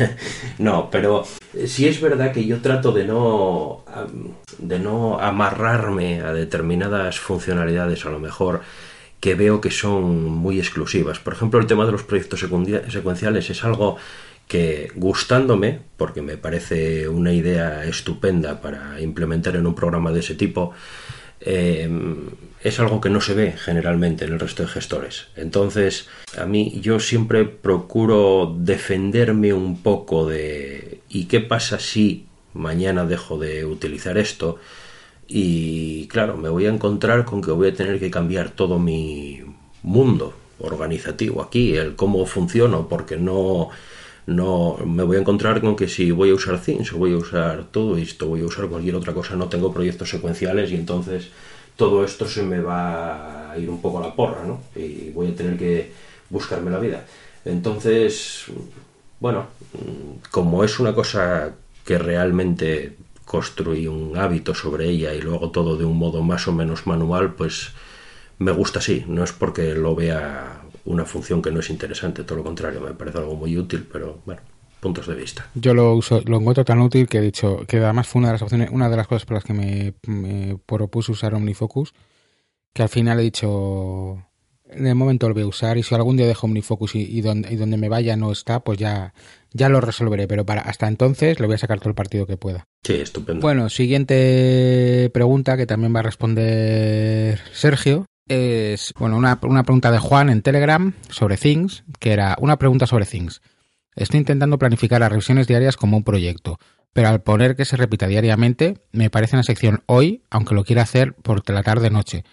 <laughs> no, pero sí es verdad que yo trato de no de no amarrarme a determinadas funcionalidades a lo mejor que veo que son muy exclusivas. Por ejemplo, el tema de los proyectos secuenciales es algo que gustándome, porque me parece una idea estupenda para implementar en un programa de ese tipo, eh, es algo que no se ve generalmente en el resto de gestores. Entonces, a mí yo siempre procuro defenderme un poco de ¿y qué pasa si mañana dejo de utilizar esto? Y claro, me voy a encontrar con que voy a tener que cambiar todo mi mundo organizativo aquí, el cómo funciono, porque no no me voy a encontrar con que si voy a usar Things o voy a usar todo esto, voy a usar cualquier otra cosa, no tengo proyectos secuenciales y entonces todo esto se me va a ir un poco a la porra, ¿no? Y voy a tener que buscarme la vida. Entonces, bueno, como es una cosa que realmente construí un hábito sobre ella y luego todo de un modo más o menos manual, pues me gusta así, no es porque lo vea una función que no es interesante, todo lo contrario, me parece algo muy útil, pero bueno, puntos de vista. Yo lo uso, lo encuentro tan útil que he dicho que además fue una de las opciones, una de las cosas por las que me, me propuse usar OmniFocus, que al final he dicho de momento lo voy a usar y si algún día dejo OmniFocus y, y donde, y donde me vaya no está, pues ya, ya lo resolveré, pero para hasta entonces le voy a sacar todo el partido que pueda. Sí, estupendo. Bueno, siguiente pregunta que también va a responder Sergio. Es, bueno, una, pregunta de Juan en Telegram sobre Things, que era una pregunta sobre Things. Estoy intentando planificar las revisiones diarias como un proyecto, pero al poner que se repita diariamente, me parece una sección hoy, aunque lo quiera hacer por la tarde-noche,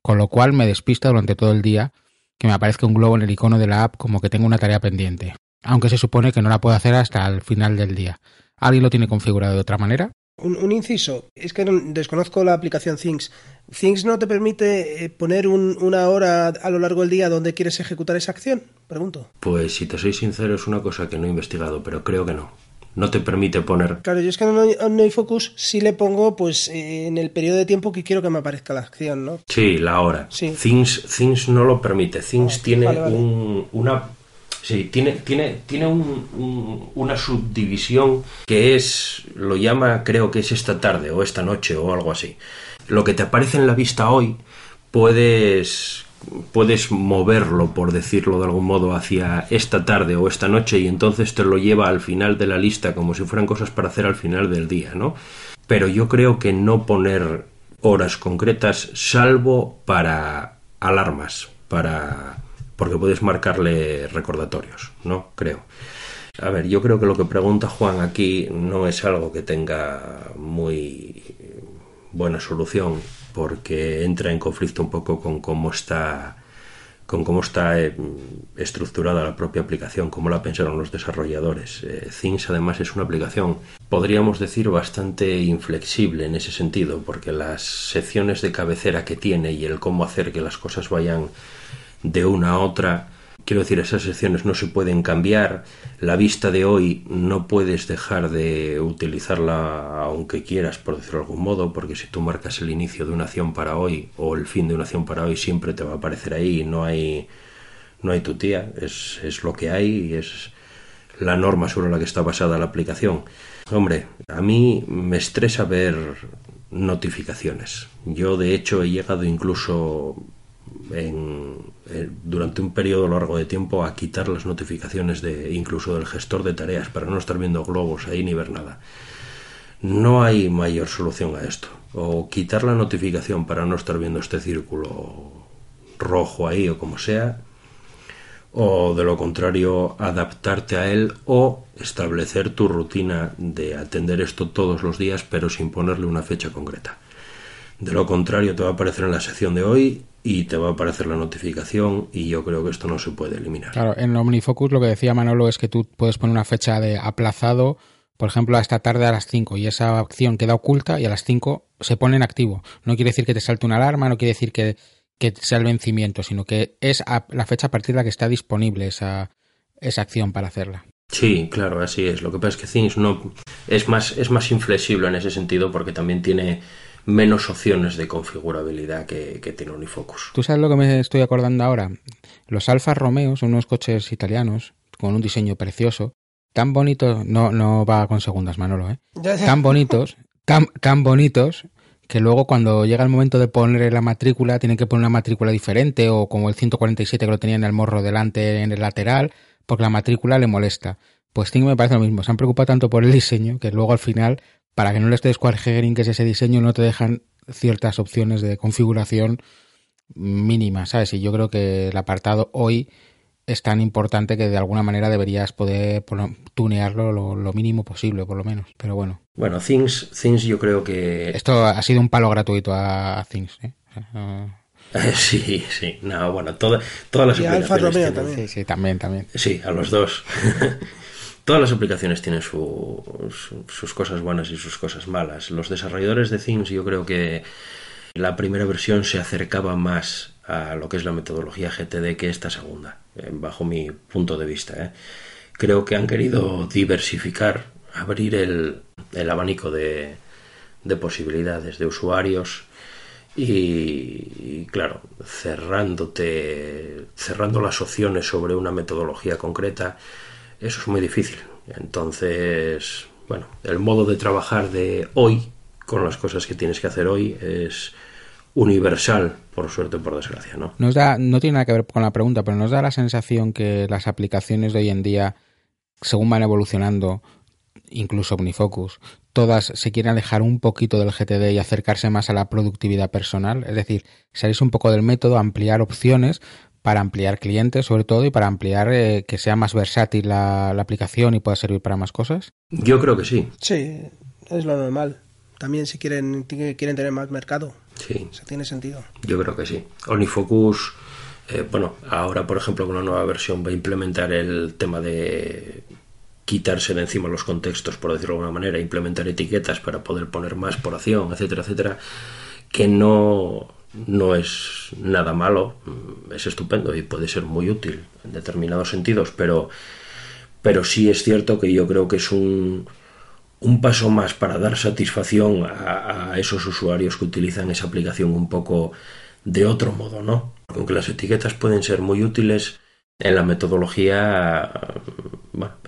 con lo cual me despista durante todo el día que me aparezca un globo en el icono de la app como que tengo una tarea pendiente, aunque se supone que no la puedo hacer hasta el final del día. ¿Alguien lo tiene configurado de otra manera? Un, un inciso, es que no- desconozco la aplicación Things. ¿Things no te permite eh, poner un- una hora a lo largo del día donde quieres ejecutar esa acción? Pregunto. Pues si te soy sincero, es una cosa que no he investigado, pero creo que no. No te permite poner. Claro, yo es que en OmniFocus sí le pongo pues eh, en el periodo de tiempo que quiero que me aparezca la acción, ¿no? Sí, la hora. Sí. Things, Things no lo permite. Things Ah, tiene vale, vale. un- una. Sí, tiene, tiene, tiene un- un- una subdivisión que es. Lo llama, creo que es esta tarde o esta noche o algo así. Lo que te aparece en la vista hoy, puedes. Puedes moverlo, por decirlo de algún modo, hacia esta tarde o esta noche y entonces te lo lleva al final de la lista como si fueran cosas para hacer al final del día, ¿no? Pero yo creo que no poner horas concretas, salvo para alarmas, para porque puedes marcarle recordatorios, ¿no? Creo. A ver, yo creo que lo que pregunta Juan aquí no es algo que tenga muy buena solución porque entra en conflicto un poco con cómo está con cómo está eh, estructurada la propia aplicación, cómo la pensaron los desarrolladores. Eh, Things además es una aplicación, podríamos decir, bastante inflexible en ese sentido, porque las secciones de cabecera que tiene y el cómo hacer que las cosas vayan de una a otra, quiero decir, esas secciones no se pueden cambiar, la vista de hoy no puedes dejar de utilizarla aunque quieras, por decirlo de algún modo, porque si tú marcas el inicio de una acción para hoy o el fin de una acción para hoy, siempre te va a aparecer ahí no hay, no hay tu tía, es, es lo que hay y es la norma sobre la que está basada la aplicación. Hombre, a mí me estresa ver notificaciones. Yo de hecho he llegado incluso en, eh, durante un periodo largo de tiempo a quitar las notificaciones de incluso del gestor de tareas para no estar viendo globos ahí ni ver nada. No hay mayor solución a esto. O quitar la notificación para no estar viendo este círculo rojo ahí o como sea, o de lo contrario adaptarte a él o establecer tu rutina de atender esto todos los días pero sin ponerle una fecha concreta. De lo contrario, te va a aparecer en la sección de hoy y te va a aparecer la notificación y yo creo que esto no se puede eliminar. Claro, en OmniFocus lo que decía Manolo es que tú puedes poner una fecha de aplazado, por ejemplo, a esta tarde a las 5 y esa acción queda oculta y a las 5 se pone en activo. No quiere decir que te salte una alarma, no quiere decir que, que sea el vencimiento, sino que es a- la fecha a partir de la que está disponible esa, esa acción para hacerla. Sí, claro, así es. Lo que pasa es que Things no es más es más inflexible en ese sentido porque también tiene menos opciones de configurabilidad que, que tiene Unifocus. ¿Tú sabes lo que me estoy acordando ahora? Los Alfa Romeo son unos coches italianos con un diseño precioso, tan bonitos, no, no va con segundas, Manolo, ¿eh? Tan bonitos, tan, tan bonitos que luego cuando llega el momento de poner la matrícula tienen que poner una matrícula diferente o como el 147 que lo tenía en el morro delante en el lateral porque la matrícula le molesta. Pues Ting me parece lo mismo, se han preocupado tanto por el diseño que luego al final para que no les des cualquier que es ese diseño no te dejan ciertas opciones de configuración mínimas, ¿sabes? Y yo creo que el apartado hoy es tan importante que de alguna manera deberías poder tunearlo lo, lo mínimo posible, por lo menos. Pero bueno, Bueno, Things, Things yo creo que esto ha sido un palo gratuito a, a Things. ¿eh? <laughs> Sí, sí, no, bueno, toda- todas las Y a Alfa aplicaciones Romeo también. Sí, sí, también, también. Sí, a los dos. <laughs> Todas las aplicaciones tienen su- su- sus cosas buenas y sus cosas malas. Los desarrolladores de Things yo creo que la primera versión se acercaba más a lo que es la metodología GTD que esta segunda, eh, bajo mi punto de vista. ¿eh? Creo que han querido diversificar, abrir el, el abanico de, de posibilidades de usuarios y, y, claro, cerrándote, cerrando las opciones sobre una metodología concreta, eso es muy difícil. Entonces, bueno, el modo de trabajar de hoy, con las cosas que tienes que hacer hoy, es universal, por suerte o por desgracia, ¿no? Nos da, no tiene nada que ver con la pregunta, pero nos da la sensación que las aplicaciones de hoy en día, según van evolucionando, incluso Omnifocus, todas se quieren alejar un poquito del GTD y acercarse más a la productividad personal. Es decir, salirse un poco del método, ampliar opciones para ampliar clientes sobre todo y para ampliar eh, que sea más versátil la, la aplicación y pueda servir para más cosas. Yo creo que sí, Sí, es lo normal. También si quieren, quieren tener más mercado. sí. Eso tiene sentido. Yo creo que sí. Onifocus, eh, bueno, ahora por ejemplo con la nueva versión va a implementar el tema de quitarse de encima los contextos, por decirlo de alguna manera, implementar etiquetas para poder poner más por acción, etcétera, etcétera, que no, no es nada malo, es estupendo y puede ser muy útil en determinados sentidos, pero, pero sí es cierto que yo creo que es un, un paso más para dar satisfacción a, esos usuarios que utilizan esa aplicación un poco de otro modo, ¿no? Aunque las etiquetas pueden ser muy útiles en la metodología,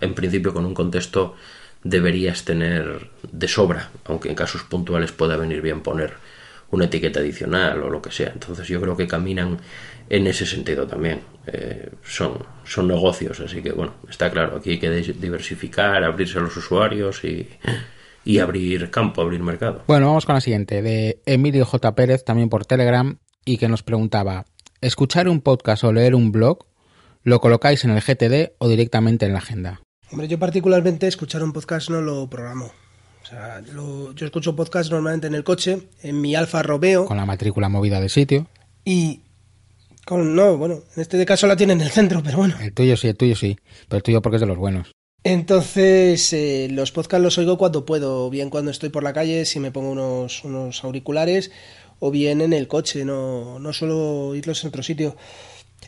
en principio con un contexto deberías tener de sobra, aunque en casos puntuales pueda venir bien poner una etiqueta adicional o lo que sea. Entonces yo creo que caminan en ese sentido también. Eh, son, son negocios, así que bueno, está claro, aquí hay que diversificar, abrirse a los usuarios y, y abrir campo, abrir mercado. Bueno, vamos con la siguiente, de Emilio J. Pérez, también por Telegram, y que nos preguntaba, ¿escuchar un podcast o leer un blog lo colocáis en el GTD o directamente en la agenda? Hombre, yo particularmente escuchar un podcast no lo programo. O sea, lo- yo escucho podcast normalmente en el coche, en mi Alfa Romeo, Con la matrícula movida de sitio. y con, no, bueno, en este caso la tiene en el centro, pero bueno. El tuyo sí, el tuyo sí, pero el tuyo porque es de los buenos. Entonces, eh, los podcasts los oigo cuando puedo, bien cuando estoy por la calle, si me pongo unos, unos auriculares, o bien en el coche, no, no suelo oírlos en otro sitio.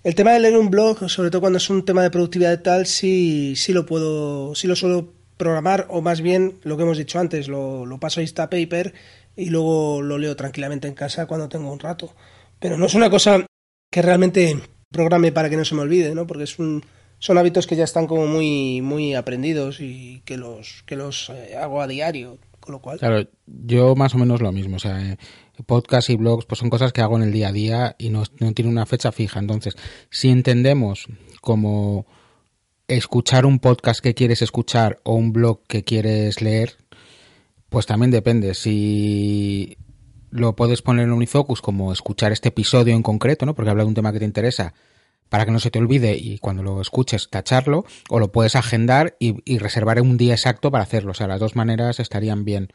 El tema de leer un blog, sobre todo cuando es un tema de productividad y tal, sí, sí lo puedo, sí lo suelo programar, o más bien lo que hemos dicho antes, lo, paso a Instapaper y luego lo leo tranquilamente en casa cuando tengo un rato. Pero no es una cosa que realmente programe para que no se me olvide, ¿no? Porque es un, son hábitos que ya están como muy, muy aprendidos y que los, que los eh, hago a diario, con lo cual. Claro, yo más o menos lo mismo. O sea, eh, podcast y blogs pues son cosas que hago en el día a día y no, no tiene una fecha fija. Entonces, si entendemos como escuchar un podcast que quieres escuchar o un blog que quieres leer, pues también depende. Si lo puedes poner en Unifocus como escuchar este episodio en concreto, ¿no? Porque habla de un tema que te interesa para que no se te olvide y cuando lo escuches tacharlo, o lo puedes agendar y, y reservar un día exacto para hacerlo. O sea, las dos maneras estarían bien.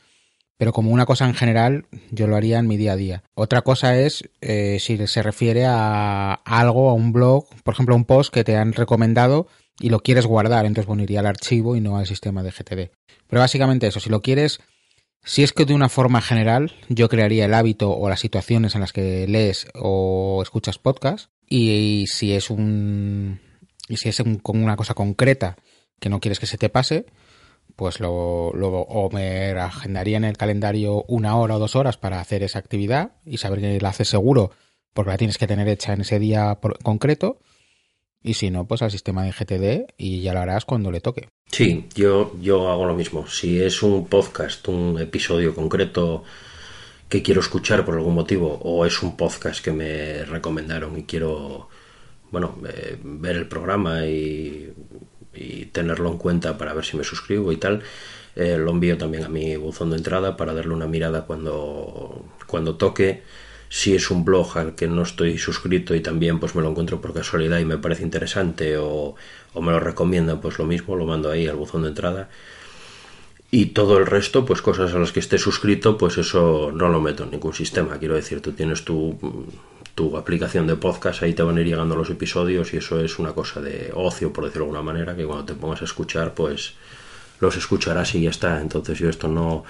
Pero como una cosa en general, yo lo haría en mi día a día. Otra cosa es eh, si se refiere a algo, a un blog, por ejemplo, a un post que te han recomendado y lo quieres guardar, entonces bueno, iría al archivo y no al sistema de GTD. Pero básicamente eso, si lo quieres, si es que de una forma general, yo crearía el hábito o las situaciones en las que lees o escuchas podcast y, si es un y si es un- una cosa concreta que no quieres que se te pase, pues lo, lo- o me agendaría en el calendario una hora o dos horas para hacer esa actividad y saber que la haces seguro porque la tienes que tener hecha en ese día por- concreto y si no, pues al sistema de GTD y ya lo harás cuando le toque. Sí, yo, yo hago lo mismo. Si es un podcast, un episodio concreto que quiero escuchar por algún motivo, o es un podcast que me recomendaron y quiero, bueno, eh, ver el programa y, tenerlo en cuenta para ver si me suscribo y tal, eh, lo envío también a mi buzón de entrada para darle una mirada cuando, cuando toque. Si es un blog al que no estoy suscrito y también pues me lo encuentro por casualidad y me parece interesante o, me lo recomiendan, pues lo mismo, lo mando ahí al buzón de entrada. Y todo el resto, pues cosas a las que esté suscrito, pues eso no lo meto en ningún sistema. Quiero decir, tú tienes tu, tu aplicación de podcast, ahí te van a ir llegando los episodios y eso es una cosa de ocio, por decirlo de alguna manera, que cuando te pongas a escuchar, pues los escucharás y ya está. Entonces yo esto no,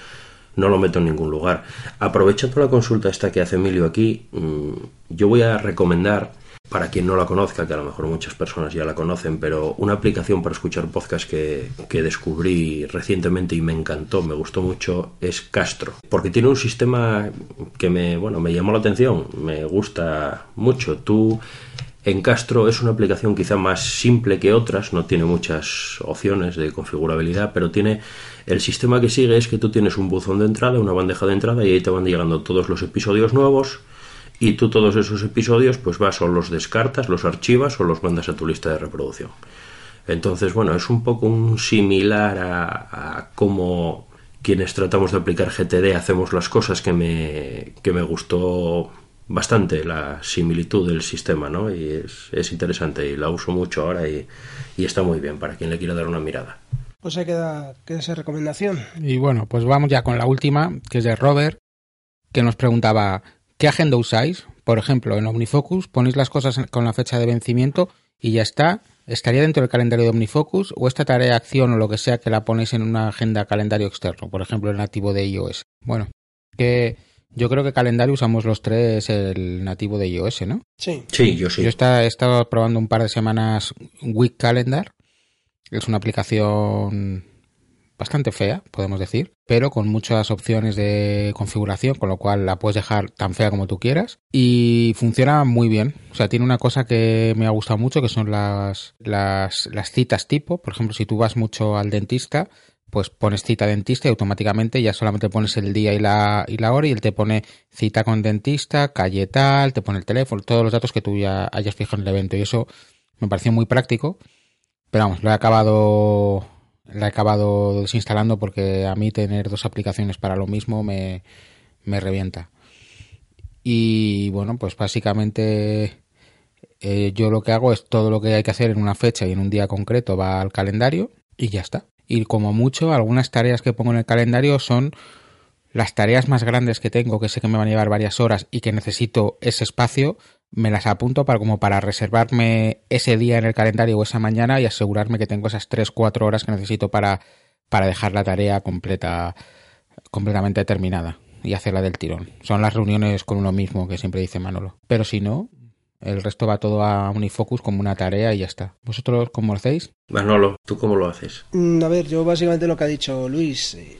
no lo meto en ningún lugar. Aprovechando la consulta esta que hace Emilio aquí, mm, yo voy a recomendar, para quien no la conozca, que a lo mejor muchas personas ya la conocen, pero una aplicación para escuchar podcast que, que descubrí recientemente y me encantó, me gustó mucho, es Castro. Porque tiene un sistema que me, bueno, me llamó la atención, me gusta mucho. Tú en Castro es una aplicación quizá más simple que otras, no tiene muchas opciones de configurabilidad, pero tiene el sistema que sigue es que tú tienes un buzón de entrada, una bandeja de entrada y ahí te van llegando todos los episodios nuevos y tú todos esos episodios pues vas o los descartas, los archivas o los mandas a tu lista de reproducción. Entonces, bueno, es un poco un similar a, cómo quienes tratamos de aplicar GTD hacemos las cosas que me, que me gustó bastante la similitud del sistema, ¿no? Y es, es interesante y la uso mucho ahora y, y está muy bien para quien le quiera dar una mirada. Pues ahí queda, queda esa recomendación. Y bueno, pues vamos ya con la última, que es de Robert, que nos preguntaba, ¿qué agenda usáis? Por ejemplo, en OmniFocus ponéis las cosas con la fecha de vencimiento y ya está. ¿Estaría dentro del calendario de OmniFocus o esta tarea, acción o lo que sea que la ponéis en una agenda calendario externo? Por ejemplo, el nativo de iOS. Bueno, que yo creo que calendario usamos los tres el nativo de iOS, ¿no? Sí. Sí, yo sí. Yo está- he estado probando un par de semanas Week Calendar. Es una aplicación bastante fea, podemos decir, pero con muchas opciones de configuración, con lo cual la puedes dejar tan fea como tú quieras y funciona muy bien. O sea, tiene una cosa que me ha gustado mucho, que son las, las, citas tipo. Por ejemplo, si tú vas mucho al dentista, pues pones cita dentista y automáticamente ya solamente pones el día y la, y la hora y él te pone cita con dentista, calle tal, te pone el teléfono, todos los datos que tú ya hayas fijado en el evento. Y eso me pareció muy práctico. Pero vamos, lo he acabado, la he acabado desinstalando porque a mí tener dos aplicaciones para lo mismo me, me revienta. Y bueno, pues básicamente eh, yo lo que hago es todo lo que hay que hacer en una fecha y en un día concreto va al calendario y ya está. Y como mucho, algunas tareas que pongo en el calendario son las tareas más grandes que tengo, que sé que me van a llevar varias horas y que necesito ese espacio, me las apunto para como para reservarme ese día en el calendario o esa mañana y asegurarme que tengo esas 3-4 horas que necesito para, para dejar la tarea completa, completamente terminada y hacerla del tirón. Son las reuniones con uno mismo que siempre dice Manolo. Pero si no, el resto va todo a Unifocus como una tarea y ya está. ¿Vosotros cómo lo hacéis? Manolo, ¿tú cómo lo haces? Mm, A ver, yo básicamente lo que ha dicho Luis, eh,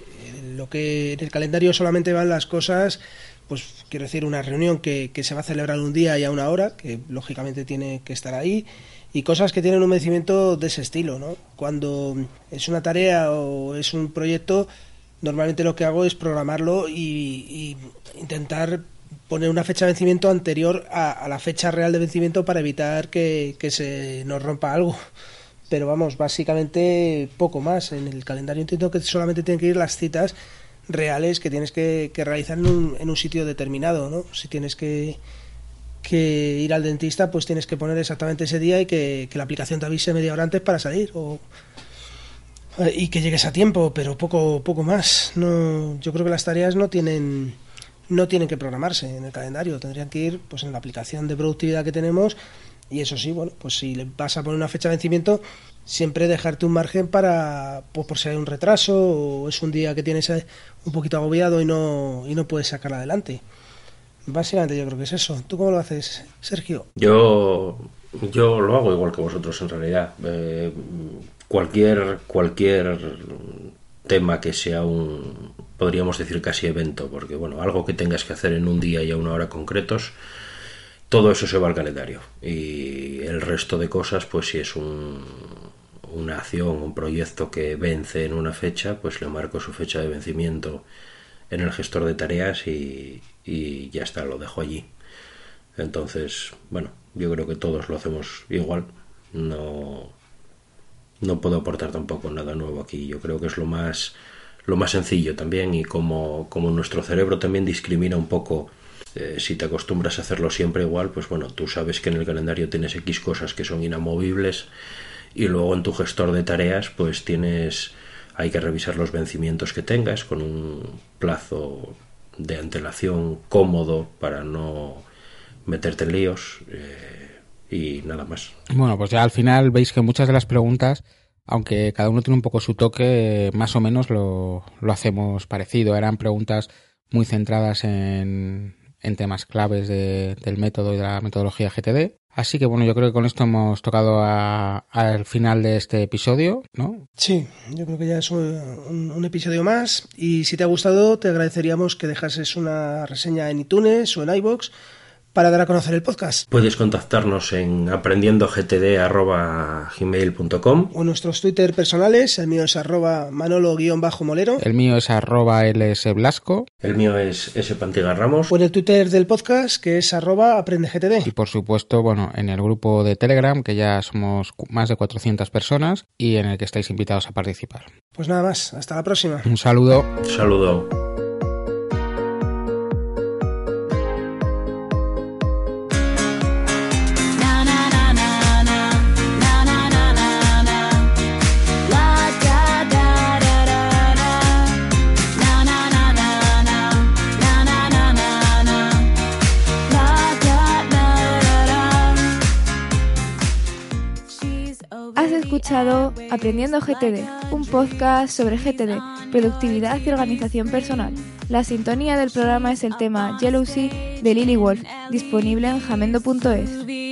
lo que en el calendario solamente van las cosas, pues quiero decir, una reunión que, que se va a celebrar un día y a una hora, que lógicamente tiene que estar ahí, y cosas que tienen un vencimiento de ese estilo, ¿no? Cuando es una tarea o es un proyecto, normalmente lo que hago es programarlo y, intentar poner una fecha de vencimiento anterior a, a la fecha real de vencimiento para evitar que, que se nos rompa algo pero vamos, básicamente poco más. En el calendario entiendo que solamente tienen que ir las citas reales que tienes que, que realizar en un, en un sitio determinado, ¿no? Si tienes que, que ir al dentista, pues tienes que poner exactamente ese día y que, la aplicación te avise media hora antes para salir. O Eh, Y que llegues a tiempo, pero poco, poco más. No, yo creo que las tareas no tienen, no tienen que programarse en el calendario. Tendrían que ir pues en la aplicación de productividad que tenemos. Y eso sí, bueno, pues si le vas a poner una fecha de vencimiento, siempre dejarte un margen para, pues por si hay un retraso o es un día que tienes un poquito agobiado y no, y no puedes sacarla adelante. Básicamente yo creo que es eso. ¿Tú cómo lo haces, Sergio? Yo, yo lo hago igual que vosotros en realidad. Eh, cualquier, cualquier tema que sea un, podríamos decir casi evento, porque bueno, algo que tengas que hacer en un día y a una hora concretos, todo eso se va al calendario. Y el resto de cosas, pues si es un, una acción, un proyecto que vence en una fecha, pues le marco su fecha de vencimiento en el gestor de tareas y, y ya está, lo dejo allí. Entonces, bueno, yo creo que todos lo hacemos igual. No, no puedo aportar tampoco nada nuevo aquí. Yo creo que es lo más, lo más sencillo también y como, como nuestro cerebro también discrimina un poco. eh, si te acostumbras a hacerlo siempre igual, pues bueno, tú sabes que en el calendario tienes X cosas que son inamovibles y luego en tu gestor de tareas pues tienes hay que revisar los vencimientos que tengas con un plazo de antelación cómodo para no meterte en líos eh, y nada más. Bueno, pues ya al final veis que muchas de las preguntas, aunque cada uno tiene un poco su toque, más o menos lo, lo hacemos parecido. Eran preguntas muy centradas en, en temas claves de- del método y de la metodología GTD. Así que bueno, yo creo que con esto hemos tocado al final de este episodio, ¿no? Sí, yo creo que ya es un- un episodio más. Y si te ha gustado, te agradeceríamos que dejases una reseña en iTunes o en iBox para dar a conocer el podcast. Puedes contactarnos en aprendiendogtd.gmail.com O nuestros Twitter personales, el mío es arroba manolo-molero. El mío es arroba lsblasco El mío es S. Pantiga Ramos. O en el Twitter del podcast, que es arroba aprendegtd. y por supuesto, bueno, en el grupo de Telegram, que ya somos más de 400 personas y en el que estáis invitados a participar. Pues nada más, hasta la próxima. Un saludo. Saludo. Aprendiendo GTD, un podcast sobre GTD, productividad y organización personal. La sintonía del programa es el tema Sea de Lily Wolf, disponible en jamendo.es.